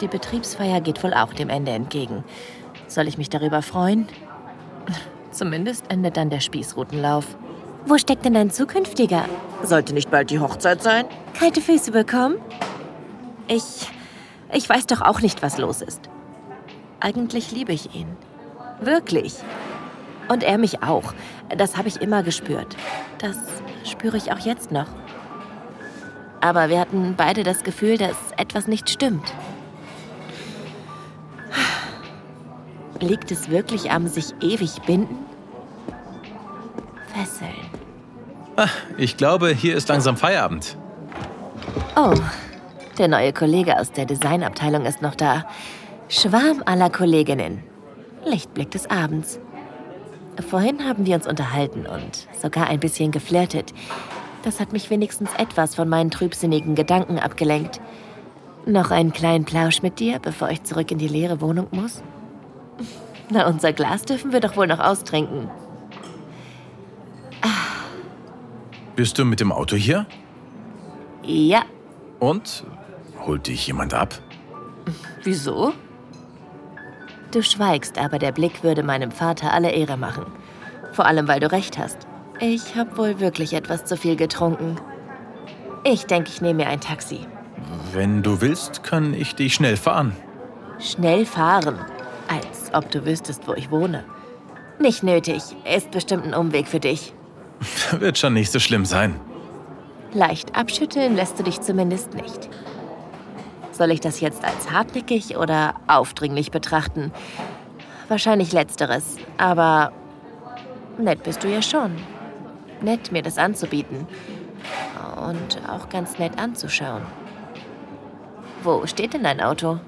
Die Betriebsfeier geht wohl auch dem Ende entgegen. Soll ich mich darüber freuen? Zumindest endet dann der Spießrutenlauf. Wo steckt denn dein zukünftiger? Sollte nicht bald die Hochzeit sein? Kalte Füße bekommen? Ich. Ich weiß doch auch nicht, was los ist. Eigentlich liebe ich ihn. Wirklich. Und er mich auch. Das habe ich immer gespürt. Das spüre ich auch jetzt noch. Aber wir hatten beide das Gefühl, dass etwas nicht stimmt. Liegt es wirklich am sich ewig binden? Fesseln. Ah, ich glaube, hier ist langsam Feierabend. Oh, der neue Kollege aus der Designabteilung ist noch da. Schwarm aller Kolleginnen. Lichtblick des Abends. Vorhin haben wir uns unterhalten und sogar ein bisschen geflirtet. Das hat mich wenigstens etwas von meinen trübsinnigen Gedanken abgelenkt. Noch einen kleinen Plausch mit dir, bevor ich zurück in die leere Wohnung muss? Na, unser Glas dürfen wir doch wohl noch austrinken. Bist du mit dem Auto hier? Ja. Und? Holt dich jemand ab? Wieso? Du schweigst, aber der Blick würde meinem Vater alle Ehre machen. Vor allem, weil du recht hast. Ich habe wohl wirklich etwas zu viel getrunken. Ich denke, ich nehme mir ein Taxi. Wenn du willst, kann ich dich schnell fahren. Schnell fahren? Als ob du wüsstest, wo ich wohne. Nicht nötig. Ist bestimmt ein Umweg für dich. Wird schon nicht so schlimm sein. Leicht abschütteln lässt du dich zumindest nicht. Soll ich das jetzt als hartnäckig oder aufdringlich betrachten? Wahrscheinlich letzteres, aber nett bist du ja schon. Nett, mir das anzubieten. Und auch ganz nett anzuschauen. Wo steht denn dein Auto?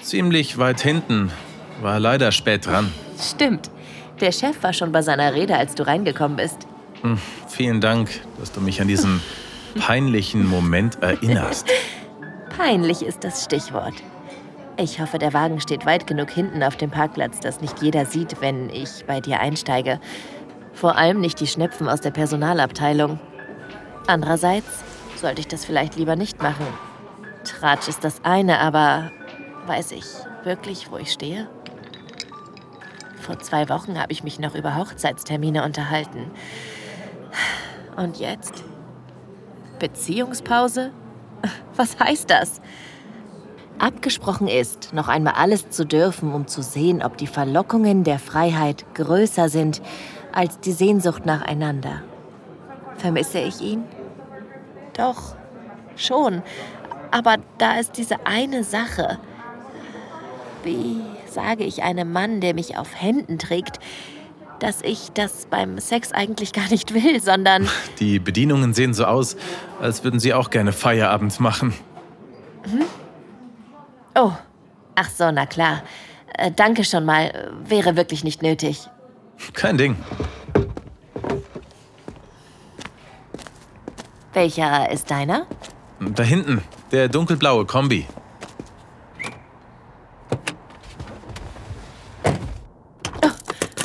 Ziemlich weit hinten. War leider spät dran. Stimmt. Der Chef war schon bei seiner Rede, als du reingekommen bist. Hm, vielen Dank, dass du mich an diesen peinlichen Moment erinnerst. Peinlich ist das Stichwort. Ich hoffe, der Wagen steht weit genug hinten auf dem Parkplatz, dass nicht jeder sieht, wenn ich bei dir einsteige. Vor allem nicht die Schnepfen aus der Personalabteilung. Andererseits sollte ich das vielleicht lieber nicht machen. Tratsch ist das eine, aber weiß ich wirklich, wo ich stehe? Vor zwei Wochen habe ich mich noch über Hochzeitstermine unterhalten. Und jetzt? Beziehungspause? Was heißt das? Abgesprochen ist, noch einmal alles zu dürfen, um zu sehen, ob die Verlockungen der Freiheit größer sind als die Sehnsucht nacheinander. Vermisse ich ihn? Doch, schon. Aber da ist diese eine Sache. Wie sage ich einem Mann, der mich auf Händen trägt, dass ich das beim Sex eigentlich gar nicht will, sondern... Die Bedienungen sehen so aus, als würden sie auch gerne Feierabend machen. Hm? Oh, ach so, na klar. Äh, danke schon mal. Wäre wirklich nicht nötig. Kein Ding. Welcher ist deiner? Da hinten, der dunkelblaue Kombi.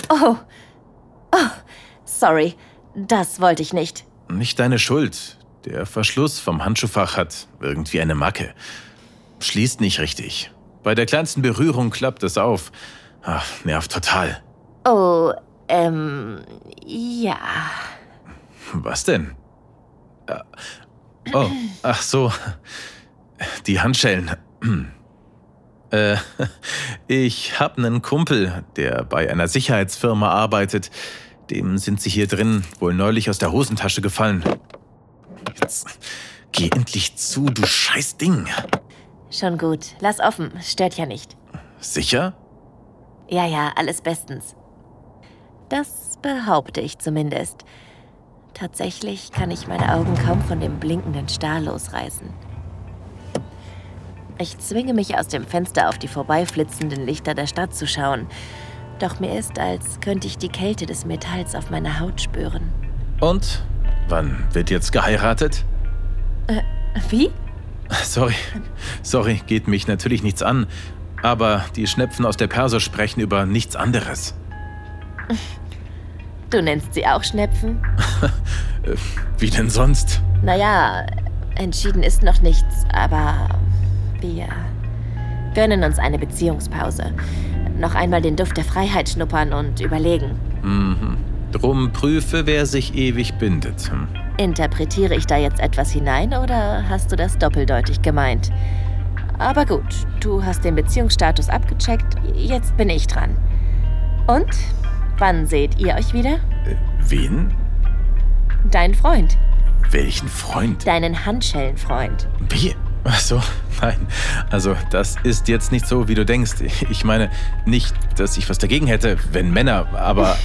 Oh, oh, sorry, das wollte ich nicht. Nicht deine Schuld. Der Verschluss vom Handschuhfach hat irgendwie eine Macke. Schließt nicht richtig. Bei der kleinsten Berührung klappt es auf. Ach, nervt total. Oh, ähm, ja. Was denn? Äh, oh, ach so. Die Handschellen. Äh, ich hab einen Kumpel, der bei einer Sicherheitsfirma arbeitet. Dem sind sie hier drin wohl neulich aus der Hosentasche gefallen. Jetzt geh endlich zu, du scheiß Ding. Schon gut. Lass offen. Stört ja nicht. Sicher? Ja, ja, alles bestens. Das behaupte ich zumindest. Tatsächlich kann ich meine Augen kaum von dem blinkenden Stahl losreißen. Ich zwinge mich aus dem Fenster auf die vorbeiflitzenden Lichter der Stadt zu schauen. Doch mir ist, als könnte ich die Kälte des Metalls auf meiner Haut spüren. Und? Wann wird jetzt geheiratet? Äh, wie? Sorry, sorry, geht mich natürlich nichts an. Aber die Schnepfen aus der Perso sprechen über nichts anderes. Du nennst sie auch Schnepfen? Wie denn sonst? Naja, entschieden ist noch nichts, aber wir gönnen uns eine Beziehungspause. Noch einmal den Duft der Freiheit schnuppern und überlegen. Mhm. Drum prüfe, wer sich ewig bindet. Hm. Interpretiere ich da jetzt etwas hinein oder hast du das doppeldeutig gemeint? Aber gut, du hast den Beziehungsstatus abgecheckt, jetzt bin ich dran. Und? Wann seht ihr euch wieder? Äh, wen? Dein Freund. Welchen Freund? Deinen Handschellenfreund. Wie? Ach so, nein. Also, das ist jetzt nicht so, wie du denkst. Ich meine nicht, dass ich was dagegen hätte, wenn Männer, aber.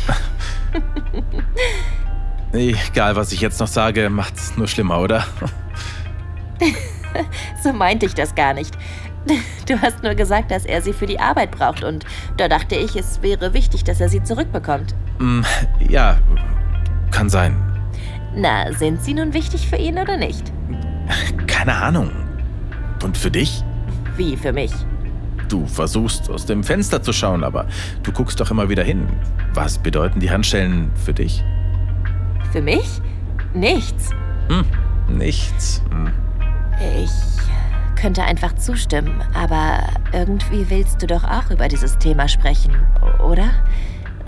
Egal, was ich jetzt noch sage, macht's nur schlimmer, oder? so meinte ich das gar nicht. Du hast nur gesagt, dass er sie für die Arbeit braucht und da dachte ich, es wäre wichtig, dass er sie zurückbekommt. Mm, ja, kann sein. Na, sind sie nun wichtig für ihn oder nicht? Keine Ahnung. Und für dich? Wie für mich? Du versuchst aus dem Fenster zu schauen, aber du guckst doch immer wieder hin. Was bedeuten die Handschellen für dich? Für mich? Nichts. Hm, nichts. Hm. Ich könnte einfach zustimmen, aber irgendwie willst du doch auch über dieses Thema sprechen, oder?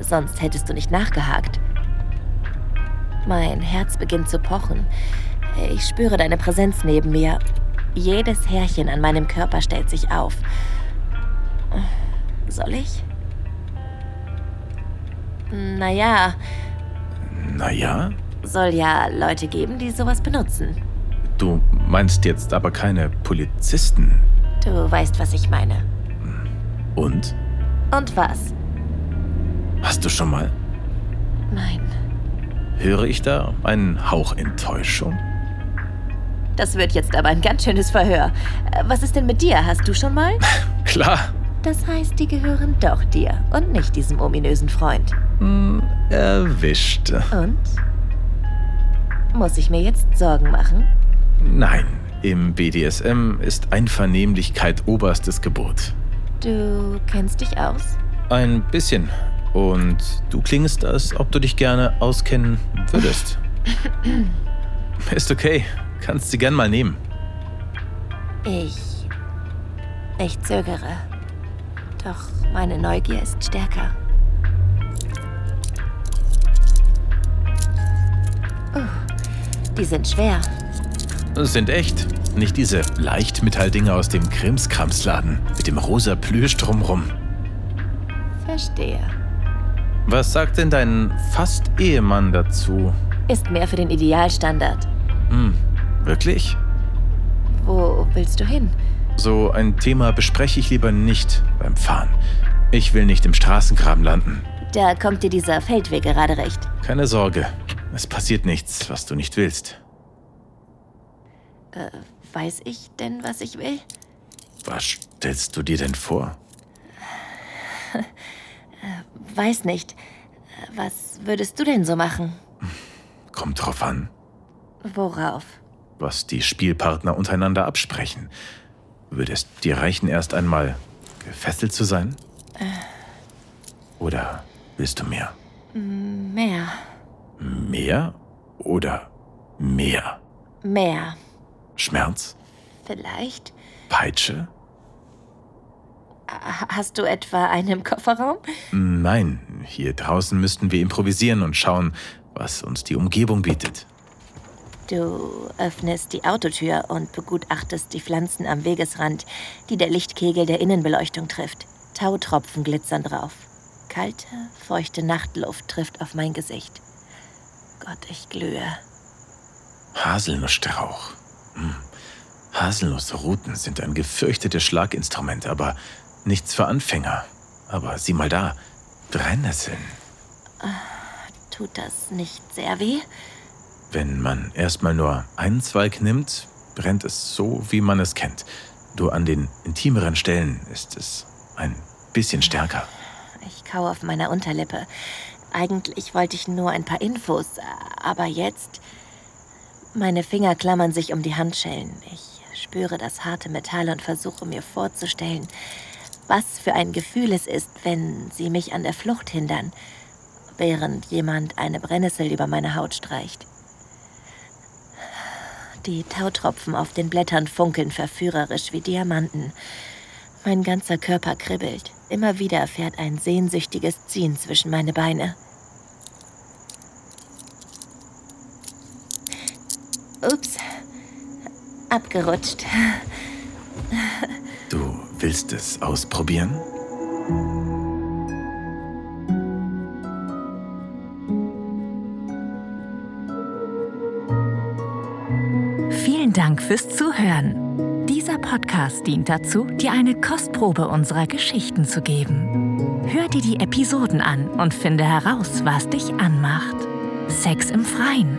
Sonst hättest du nicht nachgehakt. Mein Herz beginnt zu pochen. Ich spüre deine Präsenz neben mir. Jedes Härchen an meinem Körper stellt sich auf. Soll ich? Naja. Naja? Soll ja Leute geben, die sowas benutzen. Du meinst jetzt aber keine Polizisten? Du weißt, was ich meine. Und? Und was? Hast du schon mal? Nein. Höre ich da einen Hauch Enttäuschung? Das wird jetzt aber ein ganz schönes Verhör. Was ist denn mit dir? Hast du schon mal? Klar. Das heißt, die gehören doch dir und nicht diesem ominösen Freund. Hm, erwischt. Und? Muss ich mir jetzt Sorgen machen? Nein, im BDSM ist Einvernehmlichkeit oberstes Gebot. Du kennst dich aus? Ein bisschen. Und du klingst, als ob du dich gerne auskennen würdest. ist okay. Kannst sie gern mal nehmen. Ich. Ich zögere. Doch meine Neugier ist stärker. Uh, die sind schwer. Sind echt. Nicht diese Leichtmetalldinger aus dem Krimskramsladen mit dem rosa Plüsch drumrum. Verstehe. Was sagt denn dein Fast-Ehemann dazu? Ist mehr für den Idealstandard. Hm, wirklich? Wo willst du hin? So ein Thema bespreche ich lieber nicht beim Fahren. Ich will nicht im Straßengraben landen. Da kommt dir dieser Feldweg gerade recht. Keine Sorge. Es passiert nichts, was du nicht willst. Äh, weiß ich denn, was ich will? Was stellst du dir denn vor? äh, weiß nicht. Was würdest du denn so machen? Kommt drauf an. Worauf? Was die Spielpartner untereinander absprechen. Würde es dir reichen, erst einmal gefesselt zu sein? Äh. Oder willst du mehr? Mehr. Mehr oder mehr? Mehr. Schmerz? Vielleicht. Peitsche? Hast du etwa einen im Kofferraum? Nein, hier draußen müssten wir improvisieren und schauen, was uns die Umgebung bietet. Du öffnest die Autotür und begutachtest die Pflanzen am Wegesrand, die der Lichtkegel der Innenbeleuchtung trifft. Tautropfen glitzern drauf. Kalte, feuchte Nachtluft trifft auf mein Gesicht. Gott, ich glühe. Haselnussstrauch. Hm. Haselnussruten sind ein gefürchtetes Schlaginstrument, aber nichts für Anfänger. Aber sieh mal da, Brennnesseln. Tut das nicht sehr weh? Wenn man erstmal nur einen Zweig nimmt, brennt es so, wie man es kennt. Nur an den intimeren Stellen ist es ein bisschen stärker. Ich kaue auf meiner Unterlippe. Eigentlich wollte ich nur ein paar Infos, aber jetzt. Meine Finger klammern sich um die Handschellen. Ich spüre das harte Metall und versuche mir vorzustellen, was für ein Gefühl es ist, wenn sie mich an der Flucht hindern. während jemand eine Brennnessel über meine Haut streicht. Die Tautropfen auf den Blättern funkeln verführerisch wie Diamanten. Mein ganzer Körper kribbelt. Immer wieder fährt ein sehnsüchtiges Ziehen zwischen meine Beine. Ups, abgerutscht. Du willst es ausprobieren? Vielen Dank fürs Zuhören. Dieser Podcast dient dazu, dir eine Kostprobe unserer Geschichten zu geben. Hör dir die Episoden an und finde heraus, was dich anmacht. Sex im Freien,